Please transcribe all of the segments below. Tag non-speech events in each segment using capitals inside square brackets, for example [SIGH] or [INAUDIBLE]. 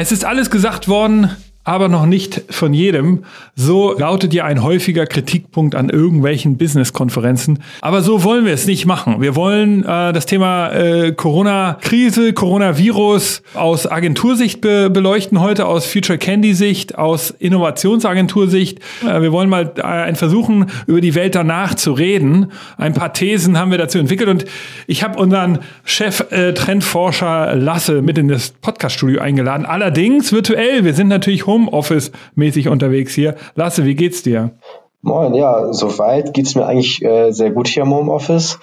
Es ist alles gesagt worden, aber noch nicht von jedem. So lautet ja ein häufiger Kritikpunkt an irgendwelchen Business-Konferenzen. Aber so wollen wir es nicht machen. Wir wollen äh, das Thema äh, Corona-Krise, Coronavirus aus Agentursicht be beleuchten heute, aus Future Candy-Sicht, aus Innovationsagentursicht. Äh, wir wollen mal äh, versuchen, über die Welt danach zu reden. Ein paar Thesen haben wir dazu entwickelt und ich habe unseren Chef-Trendforscher äh, Lasse mit in das Podcast-Studio eingeladen. Allerdings virtuell. Wir sind natürlich home Homeoffice-mäßig unterwegs hier. Lasse, wie geht's dir? Moin, ja, soweit geht's mir eigentlich äh, sehr gut hier im Homeoffice.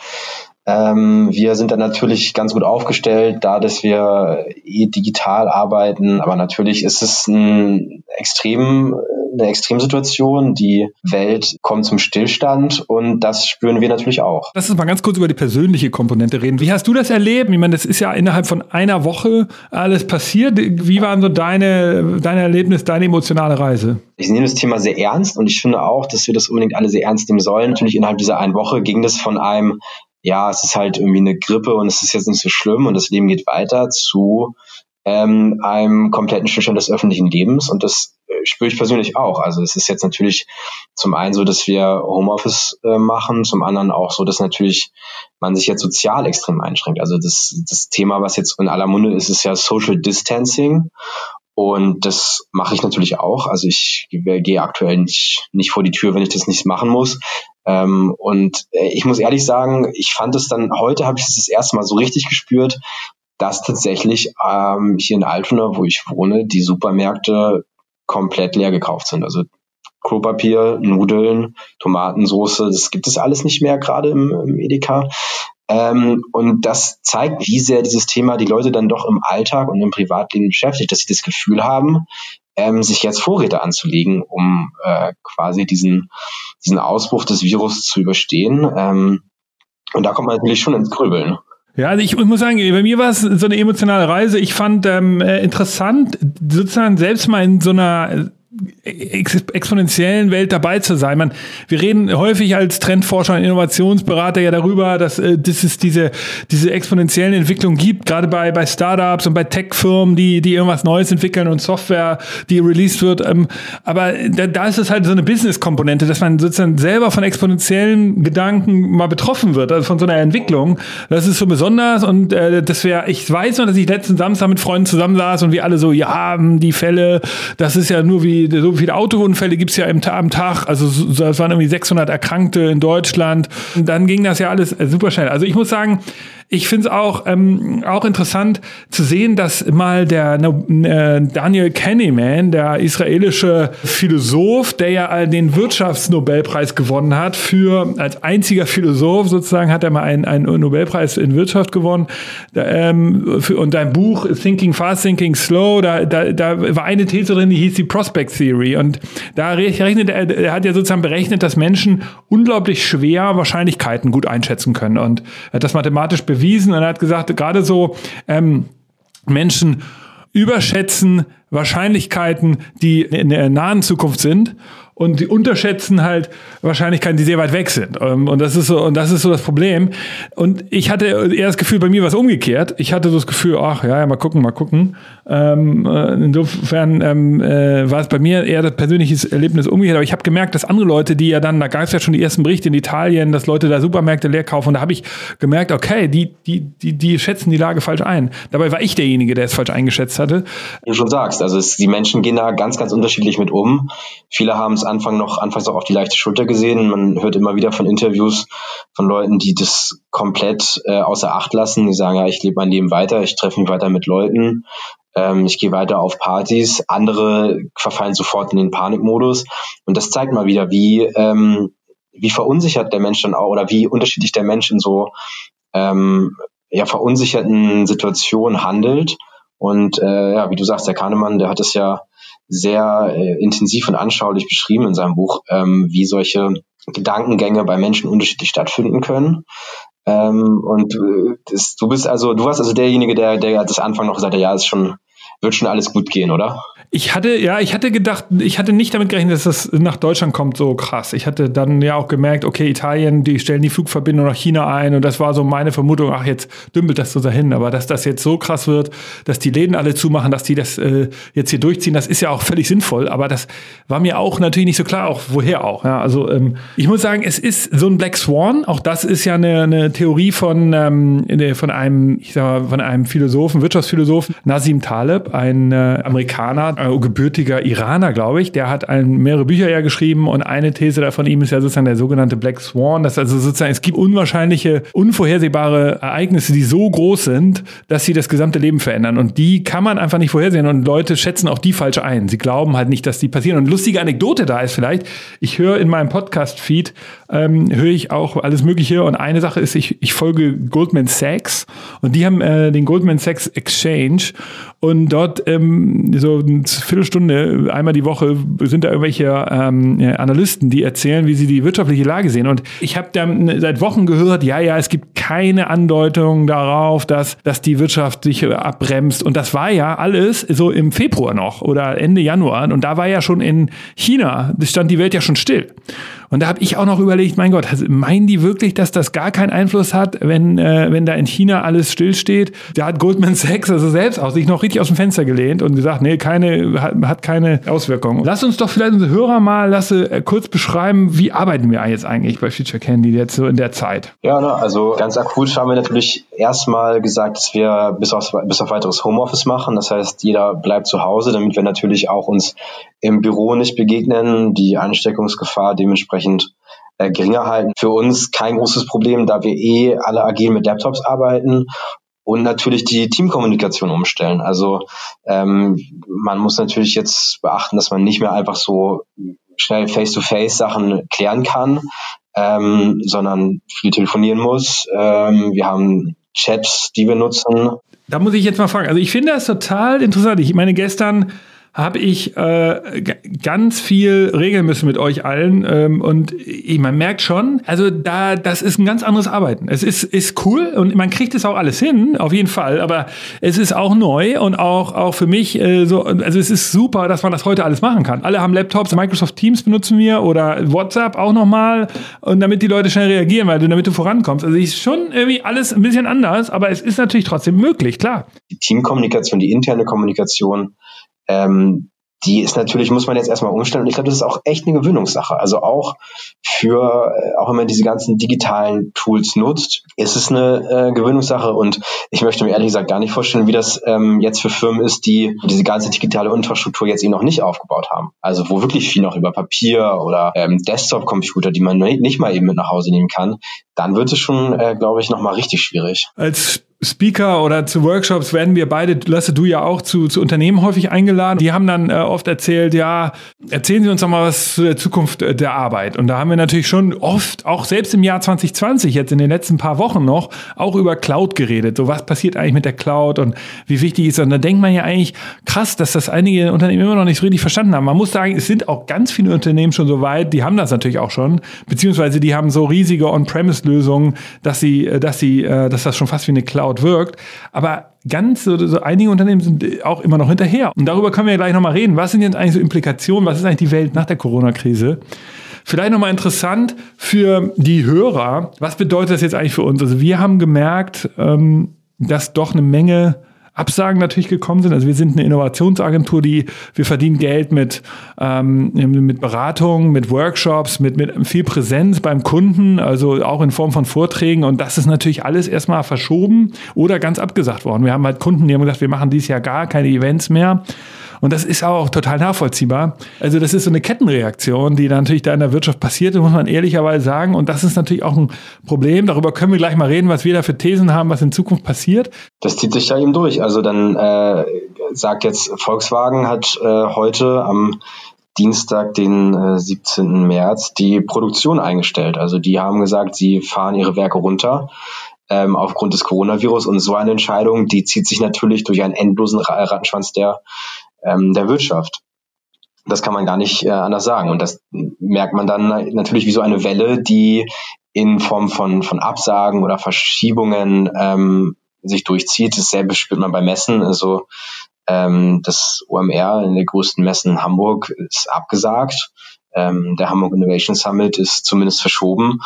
Ähm, wir sind dann natürlich ganz gut aufgestellt, da dass wir eh digital arbeiten, aber natürlich ist es ein extrem, eine Extremsituation. Die Welt kommt zum Stillstand und das spüren wir natürlich auch. Lass uns mal ganz kurz über die persönliche Komponente reden. Wie hast du das erlebt? Ich meine, das ist ja innerhalb von einer Woche alles passiert. Wie waren so deine, deine Erlebnis, deine emotionale Reise? Ich nehme das Thema sehr ernst und ich finde auch, dass wir das unbedingt alle sehr ernst nehmen sollen. Natürlich innerhalb dieser einen Woche ging das von einem ja, es ist halt irgendwie eine Grippe und es ist jetzt nicht so schlimm und das Leben geht weiter zu ähm, einem kompletten Stillstand des öffentlichen Lebens und das spüre ich persönlich auch. Also es ist jetzt natürlich zum einen so, dass wir Homeoffice äh, machen, zum anderen auch so, dass natürlich man sich jetzt sozial extrem einschränkt. Also das, das Thema, was jetzt in aller Munde ist, ist ja Social Distancing und das mache ich natürlich auch. Also ich gehe aktuell nicht, nicht vor die Tür, wenn ich das nicht machen muss. Ähm, und äh, ich muss ehrlich sagen, ich fand es dann, heute habe ich es das erste Mal so richtig gespürt, dass tatsächlich ähm, hier in Altona, wo ich wohne, die Supermärkte komplett leer gekauft sind. Also Klopapier, Nudeln, Tomatensauce, das gibt es alles nicht mehr gerade im, im Edeka. Ähm, und das zeigt, wie sehr dieses Thema die Leute dann doch im Alltag und im Privatleben beschäftigt, dass sie das Gefühl haben, ähm, sich jetzt Vorräte anzulegen, um äh, quasi diesen, diesen Ausbruch des Virus zu überstehen. Ähm, und da kommt man natürlich schon ins Grübeln. Ja, also ich muss sagen, bei mir war es so eine emotionale Reise. Ich fand ähm, äh, interessant, sozusagen selbst mal in so einer exponentiellen Welt dabei zu sein. Man, wir reden häufig als Trendforscher und Innovationsberater ja darüber, dass, äh, dass es diese, diese exponentiellen Entwicklungen gibt, gerade bei, bei Startups und bei Tech-Firmen, die, die irgendwas Neues entwickeln und Software, die released wird. Ähm, aber da, da ist es halt so eine Business-Komponente, dass man sozusagen selber von exponentiellen Gedanken mal betroffen wird, also von so einer Entwicklung. Das ist so besonders und äh, das wäre, ich weiß noch, dass ich letzten Samstag mit Freunden zusammensaß und wir alle so, ja, die Fälle, das ist ja nur wie so viele Autounfälle gibt es ja im, am Tag. Also es waren irgendwie 600 Erkrankte in Deutschland. Und dann ging das ja alles äh, super schnell. Also ich muss sagen, ich finde es auch, ähm, auch interessant zu sehen, dass mal der äh, Daniel Kahneman, der israelische Philosoph, der ja den Wirtschaftsnobelpreis gewonnen hat, für als einziger Philosoph sozusagen hat er mal einen, einen Nobelpreis in Wirtschaft gewonnen. Ähm, für, und dein Buch Thinking Fast, Thinking Slow, da, da, da war eine These drin, die hieß die Prospect Theory. Und da rechnet er, er hat ja sozusagen berechnet, dass Menschen unglaublich schwer Wahrscheinlichkeiten gut einschätzen können. Und er hat das mathematisch bewiesen bewiesen und er hat gesagt, gerade so ähm, Menschen überschätzen Wahrscheinlichkeiten, die in der nahen Zukunft sind und die unterschätzen halt Wahrscheinlichkeiten, die sehr weit weg sind. Ähm, und das ist so, und das ist so das Problem. Und ich hatte eher das Gefühl, bei mir war es umgekehrt. Ich hatte so das Gefühl, ach ja, ja mal gucken, mal gucken. Ähm, äh, insofern ähm, äh, war es bei mir eher das persönliche Erlebnis umgekehrt. Aber ich habe gemerkt, dass andere Leute, die ja dann, da gab es ja schon die ersten Berichte in Italien, dass Leute da Supermärkte leer kaufen. Und da habe ich gemerkt, okay, die, die, die, die schätzen die Lage falsch ein. Dabei war ich derjenige, der es falsch eingeschätzt hatte. Wie du schon sagst, also es, die Menschen gehen da ganz, ganz unterschiedlich mit um. Viele haben es Anfang noch, anfangs auch auf die leichte Schulter gesehen. Man hört immer wieder von Interviews von Leuten, die das komplett äh, außer Acht lassen. Die sagen, ja, ich lebe mein Leben weiter, ich treffe mich weiter mit Leuten, ähm, ich gehe weiter auf Partys. Andere verfallen sofort in den Panikmodus. Und das zeigt mal wieder, wie, ähm, wie verunsichert der Mensch dann auch oder wie unterschiedlich der Mensch in so ähm, ja, verunsicherten Situationen handelt. Und äh, ja, wie du sagst, der Kahnemann, der hat es ja sehr äh, intensiv und anschaulich beschrieben in seinem Buch, ähm, wie solche Gedankengänge bei Menschen unterschiedlich stattfinden können. Ähm, und äh, das, du bist also, du warst also derjenige, der, der das Anfang noch gesagt hat, ja, ist schon wird schon alles gut gehen, oder? Ich hatte, ja, ich hatte gedacht, ich hatte nicht damit gerechnet, dass das nach Deutschland kommt so krass. Ich hatte dann ja auch gemerkt, okay, Italien, die stellen die Flugverbindung nach China ein und das war so meine Vermutung, ach, jetzt dümpelt das so dahin. Aber dass das jetzt so krass wird, dass die Läden alle zumachen, dass die das äh, jetzt hier durchziehen, das ist ja auch völlig sinnvoll. Aber das war mir auch natürlich nicht so klar, auch woher auch. Ja, also ähm, ich muss sagen, es ist so ein Black Swan. Auch das ist ja eine, eine Theorie von, ähm, von einem, ich sag mal, von einem Philosophen, Wirtschaftsphilosophen, Nassim Taleb, ein äh, Amerikaner, äh, gebürtiger Iraner, glaube ich. Der hat ein, mehrere Bücher ja geschrieben und eine These da von ihm ist ja sozusagen der sogenannte Black Swan. Das also sozusagen, es gibt unwahrscheinliche, unvorhersehbare Ereignisse, die so groß sind, dass sie das gesamte Leben verändern. Und die kann man einfach nicht vorhersehen. Und Leute schätzen auch die falsch ein. Sie glauben halt nicht, dass die passieren. Und lustige Anekdote da ist vielleicht, ich höre in meinem Podcast-Feed, ähm, höre ich auch alles Mögliche. Und eine Sache ist, ich, ich folge Goldman Sachs und die haben äh, den Goldman Sachs Exchange und dort ähm, so eine Viertelstunde, einmal die Woche sind da irgendwelche ähm, Analysten, die erzählen, wie sie die wirtschaftliche Lage sehen. Und ich habe dann seit Wochen gehört, ja, ja, es gibt keine Andeutung darauf, dass, dass die Wirtschaft sich abbremst. Und das war ja alles so im Februar noch oder Ende Januar. Und da war ja schon in China, stand die Welt ja schon still. Und da habe ich auch noch überlegt, mein Gott, meinen die wirklich, dass das gar keinen Einfluss hat, wenn, äh, wenn da in China alles stillsteht? Da hat Goldman Sachs also selbst aus sich noch richtig aus dem Fenster gelehnt und gesagt, nee, keine, hat, hat keine Auswirkungen. Lass uns doch vielleicht unsere Hörer mal lasse, äh, kurz beschreiben, wie arbeiten wir jetzt eigentlich bei Future Candy jetzt so in der Zeit? Ja, ne, also ganz akut haben wir natürlich erstmal gesagt, dass wir bis auf, bis auf weiteres Homeoffice machen. Das heißt, jeder bleibt zu Hause, damit wir natürlich auch uns im Büro nicht begegnen, die Ansteckungsgefahr dementsprechend äh, geringer halten. Für uns kein großes Problem, da wir eh alle agil mit Laptops arbeiten und natürlich die Teamkommunikation umstellen. Also ähm, man muss natürlich jetzt beachten, dass man nicht mehr einfach so schnell Face-to-Face Sachen klären kann, ähm, sondern viel telefonieren muss. Ähm, wir haben Chats, die wir nutzen. Da muss ich jetzt mal fragen. Also ich finde das total interessant. Ich meine, gestern habe ich äh, ganz viel regeln müssen mit euch allen. Ähm, und ich, man merkt schon, also da, das ist ein ganz anderes Arbeiten. Es ist, ist cool und man kriegt es auch alles hin, auf jeden Fall. Aber es ist auch neu und auch, auch für mich äh, so, also es ist super, dass man das heute alles machen kann. Alle haben Laptops, Microsoft Teams benutzen wir oder WhatsApp auch nochmal. Und damit die Leute schnell reagieren, weil du damit du vorankommst. Also ist schon irgendwie alles ein bisschen anders, aber es ist natürlich trotzdem möglich, klar. Die Teamkommunikation, die interne Kommunikation, ähm, die ist natürlich, muss man jetzt erstmal umstellen. Und ich glaube, das ist auch echt eine Gewöhnungssache. Also auch für, äh, auch wenn man diese ganzen digitalen Tools nutzt, ist es eine äh, Gewöhnungssache. Und ich möchte mir ehrlich gesagt gar nicht vorstellen, wie das ähm, jetzt für Firmen ist, die diese ganze digitale Infrastruktur jetzt eben noch nicht aufgebaut haben. Also wo wirklich viel noch über Papier oder ähm, Desktop-Computer, die man nicht mal eben mit nach Hause nehmen kann, dann wird es schon, äh, glaube ich, nochmal richtig schwierig. Als Speaker oder zu Workshops werden wir beide, Lasse, du ja auch, zu, zu Unternehmen häufig eingeladen. Die haben dann äh, oft erzählt, ja, erzählen Sie uns doch mal was zu der Zukunft äh, der Arbeit. Und da haben wir natürlich schon oft, auch selbst im Jahr 2020, jetzt in den letzten paar Wochen noch, auch über Cloud geredet. So, was passiert eigentlich mit der Cloud und wie wichtig ist das? Und da denkt man ja eigentlich, krass, dass das einige Unternehmen immer noch nicht so richtig verstanden haben. Man muss sagen, es sind auch ganz viele Unternehmen schon so weit, die haben das natürlich auch schon, beziehungsweise die haben so riesige On-Premise-Lösungen, dass sie, äh, dass sie, äh, dass das schon fast wie eine Cloud Cloud wirkt. Aber ganz so, so einige Unternehmen sind auch immer noch hinterher. Und darüber können wir ja gleich nochmal reden. Was sind jetzt eigentlich so Implikationen? Was ist eigentlich die Welt nach der Corona-Krise? Vielleicht nochmal interessant für die Hörer. Was bedeutet das jetzt eigentlich für uns? Also wir haben gemerkt, ähm, dass doch eine Menge Absagen natürlich gekommen sind. Also wir sind eine Innovationsagentur, die wir verdienen Geld mit, ähm, mit Beratung, mit Workshops, mit, mit viel Präsenz beim Kunden, also auch in Form von Vorträgen. Und das ist natürlich alles erstmal verschoben oder ganz abgesagt worden. Wir haben halt Kunden, die haben gesagt, wir machen dieses Jahr gar keine Events mehr. Und das ist auch total nachvollziehbar. Also das ist so eine Kettenreaktion, die natürlich da in der Wirtschaft passiert, muss man ehrlicherweise sagen. Und das ist natürlich auch ein Problem. Darüber können wir gleich mal reden, was wir da für Thesen haben, was in Zukunft passiert. Das zieht sich da eben durch. Also dann äh, sagt jetzt Volkswagen hat äh, heute am Dienstag, den äh, 17. März, die Produktion eingestellt. Also die haben gesagt, sie fahren ihre Werke runter ähm, aufgrund des Coronavirus. Und so eine Entscheidung, die zieht sich natürlich durch einen endlosen Rattenschwanz der ähm, der Wirtschaft. Das kann man gar nicht äh, anders sagen. Und das merkt man dann natürlich wie so eine Welle, die in Form von, von Absagen oder Verschiebungen ähm, sich durchzieht. Dasselbe spürt man beim Messen. Also Ähm, das OMR in der größten Messe in Hamburg ist abgesagt. Ähm, der Hamburg Innovation Summit ist zumindest verschoben.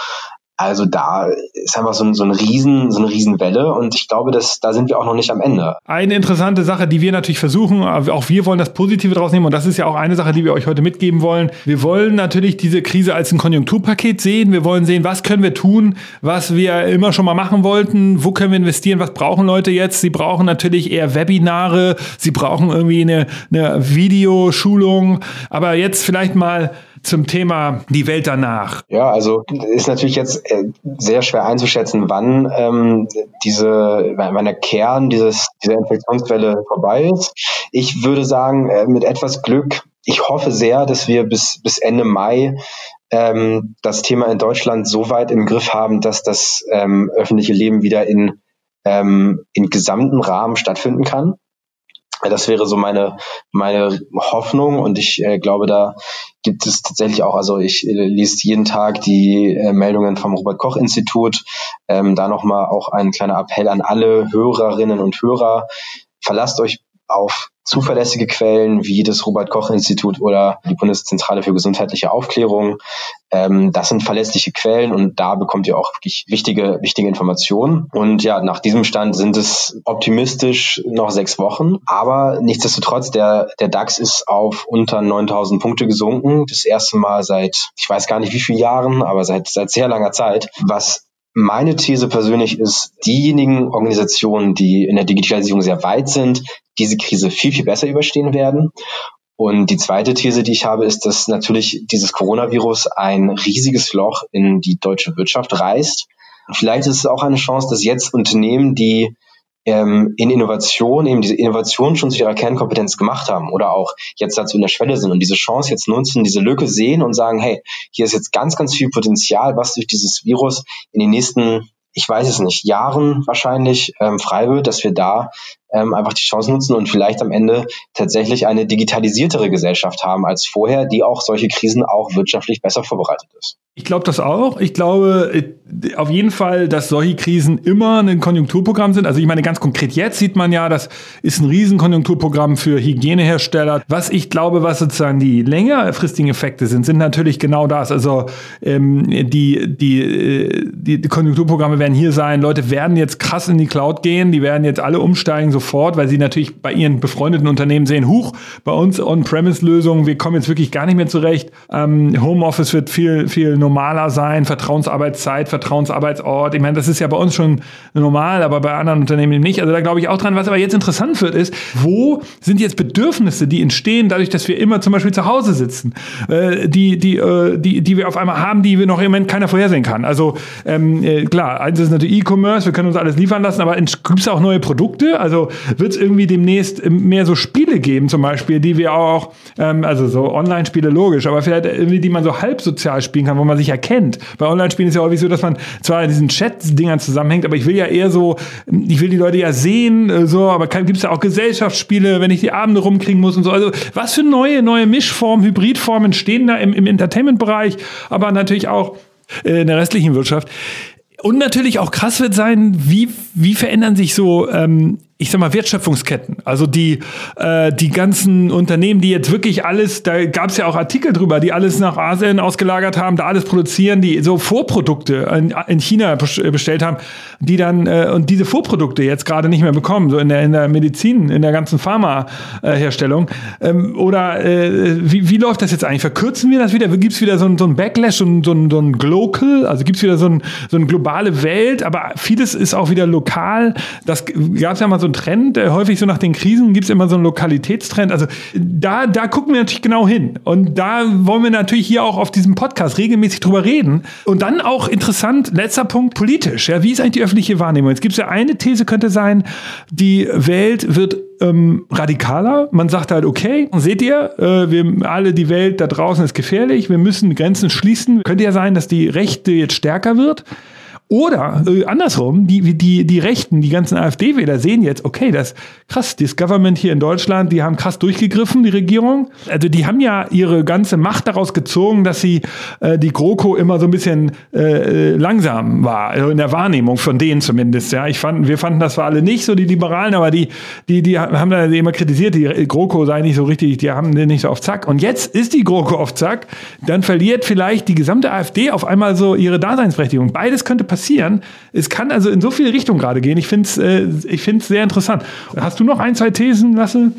Also da ist einfach so, ein, so, ein Riesen, so eine Riesenwelle und ich glaube, dass, da sind wir auch noch nicht am Ende. Eine interessante Sache, die wir natürlich versuchen, auch wir wollen das Positive draus nehmen und das ist ja auch eine Sache, die wir euch heute mitgeben wollen. Wir wollen natürlich diese Krise als ein Konjunkturpaket sehen. Wir wollen sehen, was können wir tun, was wir immer schon mal machen wollten, wo können wir investieren, was brauchen Leute jetzt. Sie brauchen natürlich eher Webinare, sie brauchen irgendwie eine, eine Videoschulung, aber jetzt vielleicht mal zum Thema die Welt danach? Ja, also ist natürlich jetzt äh, sehr schwer einzuschätzen, wann ähm, diese, wann der Kern dieses, dieser Infektionswelle vorbei ist. Ich würde sagen, äh, mit etwas Glück, ich hoffe sehr, dass wir bis, bis Ende Mai ähm, das Thema in Deutschland so weit im Griff haben, dass das ähm, öffentliche Leben wieder in, ähm, in gesamten Rahmen stattfinden kann. Das wäre so meine, meine Hoffnung und ich äh, glaube, da gibt es tatsächlich auch, also ich äh, lese jeden Tag die äh, Meldungen vom Robert-Koch-Institut. Ähm, da nochmal auch ein kleiner Appell an alle Hörerinnen und Hörer. Verlasst euch auf zuverlässige Quellen wie das Robert Koch Institut oder die Bundeszentrale für gesundheitliche Aufklärung. Ähm, das sind verlässliche Quellen und da bekommt ihr auch wirklich wichtige, wichtige Informationen. Und ja, nach diesem Stand sind es optimistisch noch sechs Wochen. Aber nichtsdestotrotz, der, der DAX ist auf unter 9000 Punkte gesunken. Das erste Mal seit, ich weiß gar nicht wie vielen Jahren, aber seit, seit sehr langer Zeit, was meine These persönlich ist, diejenigen Organisationen, die in der Digitalisierung sehr weit sind, diese Krise viel, viel besser überstehen werden. Und die zweite These, die ich habe, ist, dass natürlich dieses Coronavirus ein riesiges Loch in die deutsche Wirtschaft reißt. Vielleicht ist es auch eine Chance, dass jetzt Unternehmen, die ähm, in Innovation eben diese Innovation schon zu ihrer Kernkompetenz gemacht haben oder auch jetzt dazu in der Schwelle sind und diese Chance jetzt nutzen, diese Lücke sehen und sagen, hey, hier ist jetzt ganz, ganz viel Potenzial, was durch dieses Virus in den nächsten ich weiß es nicht, Jahren wahrscheinlich ähm, frei wird, dass wir da ähm, einfach die Chance nutzen und vielleicht am Ende tatsächlich eine digitalisiertere Gesellschaft haben als vorher, die auch solche Krisen auch wirtschaftlich besser vorbereitet ist. Ich glaube das auch. Ich glaube äh, auf jeden Fall, dass solche Krisen immer ein Konjunkturprogramm sind. Also ich meine, ganz konkret jetzt sieht man ja, das ist ein Riesenkonjunkturprogramm für Hygienehersteller. Was ich glaube, was sozusagen die längerfristigen Effekte sind, sind natürlich genau das. Also ähm, die, die, äh, die, die Konjunkturprogramme werden hier sein. Leute werden jetzt krass in die Cloud gehen. Die werden jetzt alle umsteigen sofort, weil sie natürlich bei ihren befreundeten Unternehmen sehen, huch, bei uns On-Premise-Lösungen, wir kommen jetzt wirklich gar nicht mehr zurecht. Ähm, Homeoffice wird viel, viel normaler sein, Vertrauensarbeitszeit, Vertrauensarbeitsort. Ich meine, das ist ja bei uns schon normal, aber bei anderen Unternehmen nicht. Also da glaube ich auch dran. Was aber jetzt interessant wird, ist, wo sind jetzt Bedürfnisse, die entstehen, dadurch, dass wir immer zum Beispiel zu Hause sitzen, äh, die, die, äh, die, die wir auf einmal haben, die wir noch im Moment keiner vorhersehen kann. Also ähm, äh, klar, eins ist natürlich E-Commerce, wir können uns alles liefern lassen, aber gibt es auch neue Produkte? Also wird es irgendwie demnächst mehr so Spiele geben, zum Beispiel, die wir auch, ähm, also so Online-Spiele logisch, aber vielleicht irgendwie, die man so halb sozial spielen kann, wo man sich erkennt. Bei Online-Spielen ist ja häufig so, dass man zwar in diesen Chat-Dingern zusammenhängt, aber ich will ja eher so, ich will die Leute ja sehen, äh, so, aber gibt es ja auch Gesellschaftsspiele, wenn ich die Abende rumkriegen muss und so. Also was für neue, neue Mischformen, Hybridformen entstehen da im, im Entertainment-Bereich, aber natürlich auch äh, in der restlichen Wirtschaft. Und natürlich auch krass wird sein, wie, wie verändern sich so ähm, ich sag mal, Wertschöpfungsketten. Also die, äh, die ganzen Unternehmen, die jetzt wirklich alles, da gab es ja auch Artikel drüber, die alles nach Asien ausgelagert haben, da alles produzieren, die so Vorprodukte in, in China bestellt haben, die dann äh, und diese Vorprodukte jetzt gerade nicht mehr bekommen, so in der, in der Medizin, in der ganzen Pharmaherstellung. Ähm, oder äh, wie, wie läuft das jetzt eigentlich? Verkürzen wir das wieder? Gibt es wieder so ein, so ein Backlash, so ein, so ein, so ein Global? Also gibt es wieder so, ein, so eine globale Welt, aber vieles ist auch wieder lokal. Das gab es ja mal so ein Trend. Äh, häufig so nach den Krisen gibt es immer so einen Lokalitätstrend. Also da, da gucken wir natürlich genau hin. Und da wollen wir natürlich hier auch auf diesem Podcast regelmäßig drüber reden. Und dann auch interessant, letzter Punkt, politisch. Ja, wie ist eigentlich die öffentliche Wahrnehmung? Jetzt gibt es ja eine These, könnte sein, die Welt wird ähm, radikaler. Man sagt halt, okay, seht ihr, äh, wir alle, die Welt da draußen ist gefährlich, wir müssen Grenzen schließen. Könnte ja sein, dass die Rechte jetzt stärker wird. Oder äh, andersrum, die, die, die Rechten, die ganzen AfD-Wähler sehen jetzt, okay, das krass, das Government hier in Deutschland, die haben krass durchgegriffen, die Regierung. Also die haben ja ihre ganze Macht daraus gezogen, dass sie äh, die GroKo immer so ein bisschen äh, langsam war, also in der Wahrnehmung von denen zumindest. Ja, ich fand, wir fanden das zwar alle nicht so die Liberalen, aber die, die, die haben da immer kritisiert, die GroKo sei nicht so richtig, die haben nicht so auf Zack. Und jetzt ist die GroKo auf Zack, dann verliert vielleicht die gesamte AfD auf einmal so ihre Daseinsberechtigung. Beides könnte passieren passieren. Es kann also in so viele Richtungen gerade gehen. Ich finde es äh, sehr interessant. Hast du noch ein, zwei Thesen, Lasse?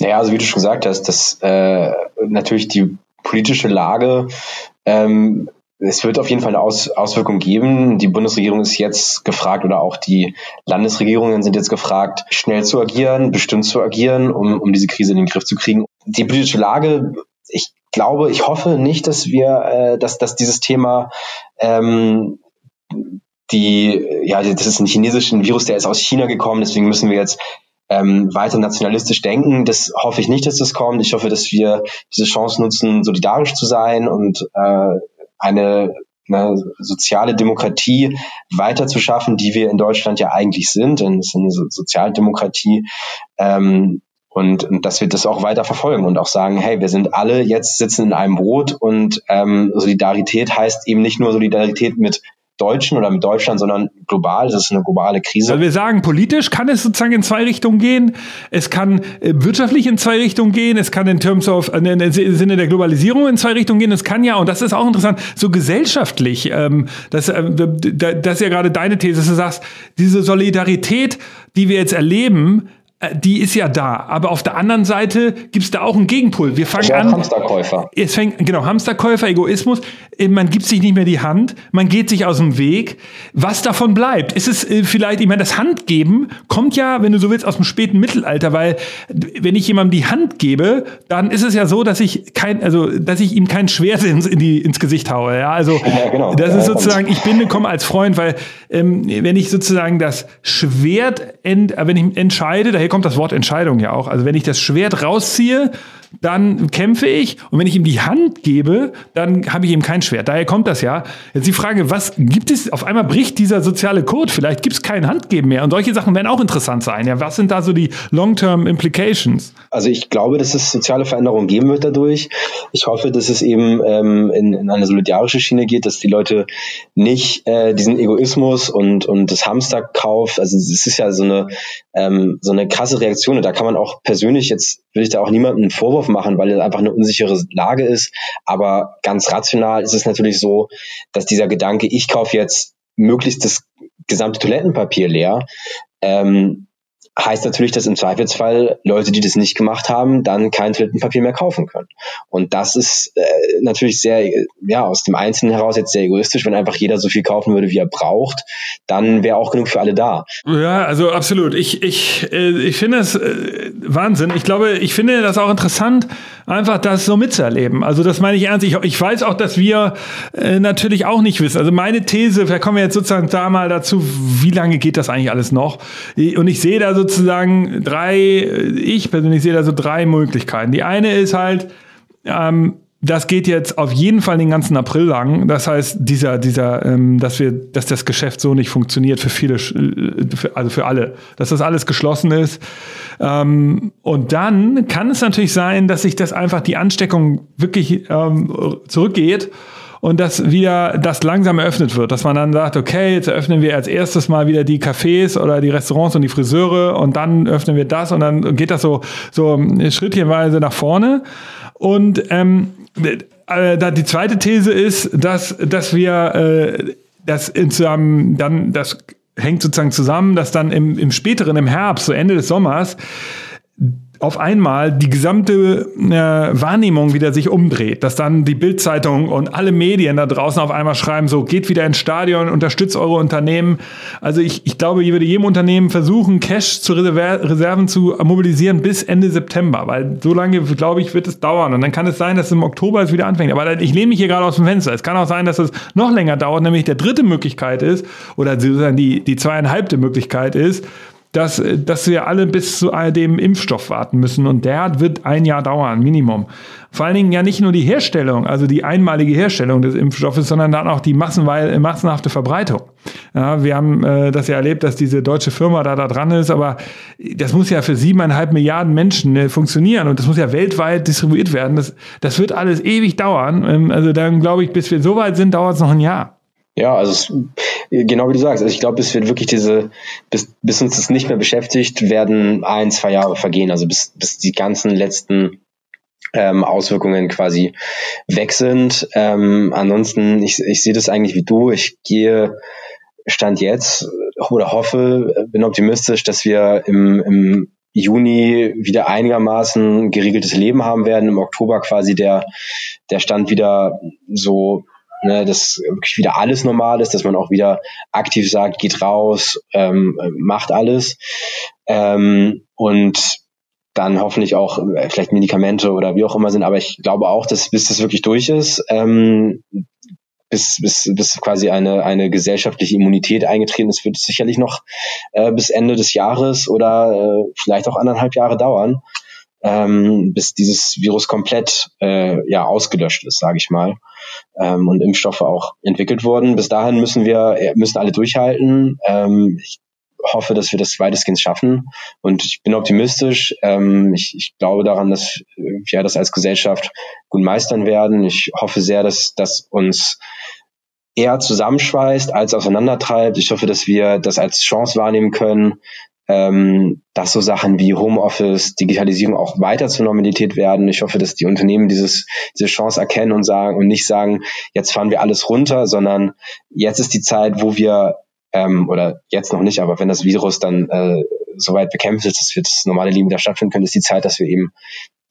Naja, also wie du schon gesagt hast, dass äh, natürlich die politische Lage ähm, es wird auf jeden Fall eine Aus Auswirkung geben. Die Bundesregierung ist jetzt gefragt oder auch die Landesregierungen sind jetzt gefragt, schnell zu agieren, bestimmt zu agieren, um, um diese Krise in den Griff zu kriegen. Die politische Lage, ich glaube, ich hoffe nicht, dass wir, äh, dass, dass dieses Thema ähm, die, ja, das ist ein chinesischen Virus, der ist aus China gekommen, deswegen müssen wir jetzt ähm, weiter nationalistisch denken. Das hoffe ich nicht, dass das kommt. Ich hoffe, dass wir diese Chance nutzen, solidarisch zu sein und äh, eine, eine soziale Demokratie weiter zu schaffen, die wir in Deutschland ja eigentlich sind. Denn es ist eine Sozialdemokratie. Ähm, und, und dass wir das auch weiter verfolgen und auch sagen, hey, wir sind alle jetzt sitzen in einem Boot und ähm, Solidarität heißt eben nicht nur Solidarität mit Deutschen oder mit Deutschland, sondern global. Das ist eine globale Krise. Also wir sagen, politisch kann es sozusagen in zwei Richtungen gehen. Es kann äh, wirtschaftlich in zwei Richtungen gehen. Es kann in terms of, äh, im Sinne der Globalisierung in zwei Richtungen gehen. Es kann ja, und das ist auch interessant, so gesellschaftlich, ähm, das, äh, das ist ja gerade deine These, dass du sagst, diese Solidarität, die wir jetzt erleben, die ist ja da. Aber auf der anderen Seite gibt es da auch einen Gegenpol. Wir fangen an. Hamsterkäufer. Es fängt, genau, Hamsterkäufer, Egoismus. Äh, man gibt sich nicht mehr die Hand, man geht sich aus dem Weg. Was davon bleibt? Ist es äh, vielleicht, ich meine, das Handgeben kommt ja, wenn du so willst, aus dem späten Mittelalter, weil wenn ich jemandem die Hand gebe, dann ist es ja so, dass ich kein, also dass ich ihm kein Schwert ins, in die, ins Gesicht haue. Ja, also [LAUGHS] ja, genau. das ist sozusagen, ich bin gekommen als Freund, weil ähm, wenn ich sozusagen das Schwert, ent, wenn ich entscheide, daher kommt das Wort Entscheidung ja auch. Also wenn ich das Schwert rausziehe, dann kämpfe ich und wenn ich ihm die Hand gebe, dann habe ich ihm kein Schwert. Daher kommt das ja. Jetzt die Frage, was gibt es, auf einmal bricht dieser soziale Code, vielleicht gibt es kein Handgeben mehr und solche Sachen werden auch interessant sein. Ja, was sind da so die Long-Term Implications? Also ich glaube, dass es soziale Veränderungen geben wird dadurch. Ich hoffe, dass es eben ähm, in, in eine solidarische Schiene geht, dass die Leute nicht äh, diesen Egoismus und, und das Hamsterkauf, also es ist ja so eine, ähm, so eine krasse Reaktion und da kann man auch persönlich, jetzt will ich da auch niemanden Vorwurf Vorwurf machen, weil es einfach eine unsichere Lage ist. Aber ganz rational ist es natürlich so, dass dieser Gedanke, ich kaufe jetzt möglichst das gesamte Toilettenpapier leer, ähm, heißt natürlich, dass im Zweifelsfall Leute, die das nicht gemacht haben, dann kein Toilettenpapier mehr kaufen können. Und das ist äh, natürlich sehr, ja, aus dem Einzelnen heraus jetzt sehr egoistisch. Wenn einfach jeder so viel kaufen würde, wie er braucht, dann wäre auch genug für alle da. Ja, also absolut. Ich, ich, äh, ich finde es äh, Wahnsinn. Ich glaube, ich finde das auch interessant, einfach das so mitzuerleben. Also das meine ich ernst. Ich, ich weiß auch, dass wir äh, natürlich auch nicht wissen. Also meine These, da kommen wir jetzt sozusagen da mal dazu, wie lange geht das eigentlich alles noch? Und ich sehe da sozusagen drei, ich persönlich sehe da so drei Möglichkeiten. Die eine ist halt, ähm, das geht jetzt auf jeden Fall den ganzen April lang. Das heißt, dieser, dieser, ähm, dass wir, dass das Geschäft so nicht funktioniert für viele, äh, für, also für alle, dass das alles geschlossen ist. Ähm, und dann kann es natürlich sein, dass sich das einfach die Ansteckung wirklich ähm, zurückgeht und dass wieder das langsam eröffnet wird, dass man dann sagt, okay, jetzt eröffnen wir als erstes mal wieder die Cafés oder die Restaurants und die Friseure und dann öffnen wir das und dann geht das so so schrittchenweise nach vorne. Und ähm, äh, die zweite These ist, dass dass wir äh, das insgesamt dann das hängt sozusagen zusammen, dass dann im, im späteren, im Herbst, so Ende des Sommers, auf einmal die gesamte äh, Wahrnehmung wieder sich umdreht, dass dann die Bildzeitung und alle Medien da draußen auf einmal schreiben, so geht wieder ins Stadion, unterstützt eure Unternehmen. Also ich, ich glaube, ich würde jedem Unternehmen versuchen, Cash zu Reserver Reserven zu mobilisieren bis Ende September, weil so lange, glaube ich, wird es dauern. Und dann kann es sein, dass es im Oktober es wieder anfängt. Aber ich lehne mich hier gerade aus dem Fenster. Es kann auch sein, dass es noch länger dauert, nämlich der dritte Möglichkeit ist, oder sozusagen die, die zweieinhalbte Möglichkeit ist, dass, dass wir alle bis zu dem Impfstoff warten müssen. Und der wird ein Jahr dauern, Minimum. Vor allen Dingen ja nicht nur die Herstellung, also die einmalige Herstellung des Impfstoffes, sondern dann auch die massenhafte Verbreitung. Ja, wir haben äh, das ja erlebt, dass diese deutsche Firma da, da dran ist, aber das muss ja für siebeneinhalb Milliarden Menschen äh, funktionieren und das muss ja weltweit distribuiert werden. Das, das wird alles ewig dauern. Ähm, also dann glaube ich, bis wir so weit sind, dauert es noch ein Jahr. Ja, also es, genau wie du sagst, also ich glaube, bis wir wirklich diese, bis, bis uns das nicht mehr beschäftigt, werden ein, zwei Jahre vergehen. Also bis, bis die ganzen letzten ähm, Auswirkungen quasi weg sind. Ähm, ansonsten, ich, ich sehe das eigentlich wie du. Ich gehe Stand jetzt oder hoffe, bin optimistisch, dass wir im, im Juni wieder einigermaßen geregeltes Leben haben werden. Im Oktober quasi der, der Stand wieder so, ne, dass wirklich wieder alles normal ist, dass man auch wieder aktiv sagt, geht raus, ähm, macht alles. Ähm, und dann hoffentlich auch äh, vielleicht Medikamente oder wie auch immer sind. Aber ich glaube auch, dass bis das wirklich durch ist, ähm, bis, bis, bis quasi eine, eine gesellschaftliche Immunität eingetreten ist, wird es sicherlich noch äh, bis Ende des Jahres oder äh, vielleicht auch anderthalb Jahre dauern, ähm, bis dieses Virus komplett äh, ja ausgelöscht ist, sage ich mal, ähm, und Impfstoffe auch entwickelt wurden. Bis dahin müssen wir äh, müssen alle durchhalten. Ähm, ich hoffe, dass wir das weitestgehend schaffen. Und ich bin optimistisch. Ähm, ich, ich glaube daran, dass wir das als Gesellschaft gut meistern werden. Ich hoffe sehr, dass das uns eher zusammenschweißt als auseinandertreibt. Ich hoffe, dass wir das als Chance wahrnehmen können, ähm, dass so Sachen wie Homeoffice, Digitalisierung auch weiter zur Normalität werden. Ich hoffe, dass die Unternehmen dieses, diese Chance erkennen und sagen und nicht sagen, jetzt fahren wir alles runter, sondern jetzt ist die Zeit, wo wir ähm, oder jetzt noch nicht, aber wenn das Virus dann äh, soweit bekämpft ist, dass wir das normale Leben wieder stattfinden können, ist die Zeit, dass wir eben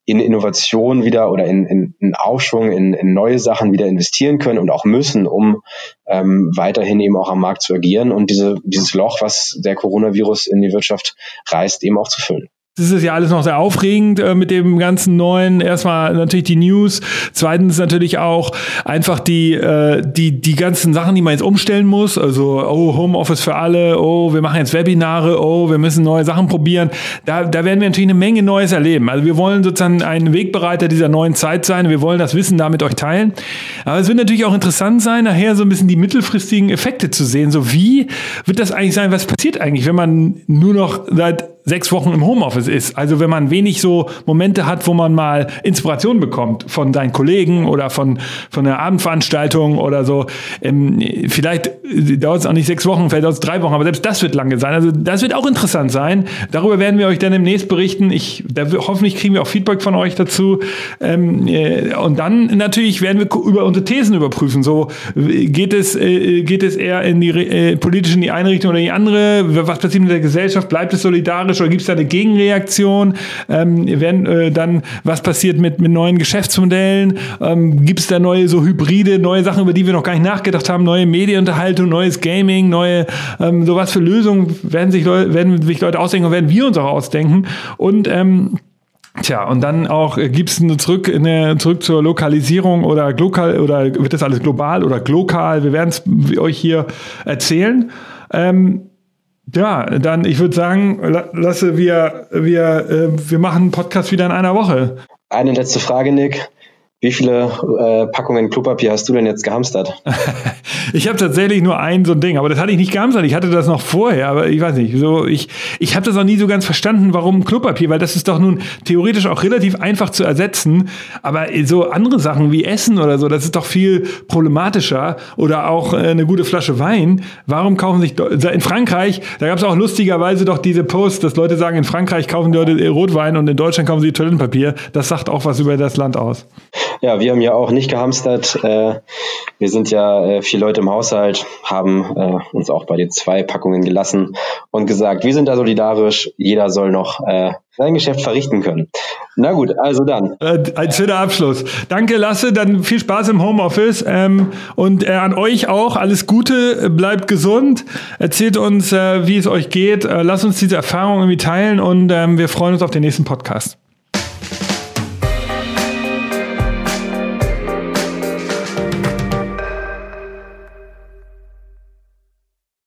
in Innovation wieder oder in, in, in Aufschwung, in, in neue Sachen wieder investieren können und auch müssen, um ähm, weiterhin eben auch am Markt zu agieren und diese, dieses Loch, was der Coronavirus in die Wirtschaft reißt, eben auch zu füllen. Das ist ja alles noch sehr aufregend äh, mit dem ganzen neuen. Erstmal natürlich die News, zweitens natürlich auch einfach die, äh, die, die ganzen Sachen, die man jetzt umstellen muss. Also, oh, Homeoffice für alle, oh, wir machen jetzt Webinare, oh, wir müssen neue Sachen probieren. Da, da werden wir natürlich eine Menge Neues erleben. Also wir wollen sozusagen ein Wegbereiter dieser neuen Zeit sein. Wir wollen das Wissen da mit euch teilen. Aber es wird natürlich auch interessant sein, nachher so ein bisschen die mittelfristigen Effekte zu sehen. So wie wird das eigentlich sein? Was passiert eigentlich, wenn man nur noch seit sechs Wochen im Homeoffice ist. Also wenn man wenig so Momente hat, wo man mal Inspiration bekommt von seinen Kollegen oder von, von einer Abendveranstaltung oder so. Ähm, vielleicht dauert es auch nicht sechs Wochen, vielleicht dauert es drei Wochen, aber selbst das wird lange sein. Also das wird auch interessant sein. Darüber werden wir euch dann demnächst berichten. Ich, da, hoffentlich kriegen wir auch Feedback von euch dazu. Ähm, äh, und dann natürlich werden wir über unsere Thesen überprüfen. So geht es, äh, geht es eher in die äh, politisch in die eine Richtung oder in die andere? Was passiert mit der Gesellschaft? Bleibt es solidarisch? Oder gibt es da eine Gegenreaktion? Ähm, werden äh, dann, was passiert mit, mit neuen Geschäftsmodellen? Ähm, gibt es da neue so Hybride, neue Sachen, über die wir noch gar nicht nachgedacht haben, neue Medienunterhaltung, neues Gaming, neue, ähm, so was für Lösungen werden sich, Leute, werden sich Leute ausdenken und werden wir uns auch ausdenken. Und ähm, Tja, und dann auch äh, gibt es zurück, eine, zurück zur Lokalisierung oder global oder wird das alles global oder global? Wir werden es euch hier erzählen. Ähm, ja, dann, ich würde sagen, lasse wir, wir, äh, wir machen einen Podcast wieder in einer Woche. Eine letzte Frage, Nick. Wie viele äh, Packungen Klopapier hast du denn jetzt gehamstert? [LAUGHS] ich habe tatsächlich nur ein so ein Ding, aber das hatte ich nicht gehamstert. Ich hatte das noch vorher, aber ich weiß nicht. So, ich ich habe das noch nie so ganz verstanden, warum Klopapier, weil das ist doch nun theoretisch auch relativ einfach zu ersetzen. Aber so andere Sachen wie Essen oder so, das ist doch viel problematischer. Oder auch äh, eine gute Flasche Wein. Warum kaufen sich in Frankreich? Da gab es auch lustigerweise doch diese Post, dass Leute sagen, in Frankreich kaufen die Leute Rotwein und in Deutschland kaufen sie Toilettenpapier. Das sagt auch was über das Land aus. Ja, wir haben ja auch nicht gehamstert. Äh, wir sind ja äh, vier Leute im Haushalt, haben äh, uns auch bei den zwei Packungen gelassen und gesagt, wir sind da solidarisch. Jeder soll noch sein Geschäft verrichten können. Na gut, also dann. Ein schöner Abschluss. Danke, Lasse. Dann viel Spaß im Homeoffice. Ähm, und an euch auch. Alles Gute. Bleibt gesund. Erzählt uns, wie es euch geht. Lasst uns diese Erfahrung irgendwie teilen und ähm, wir freuen uns auf den nächsten Podcast.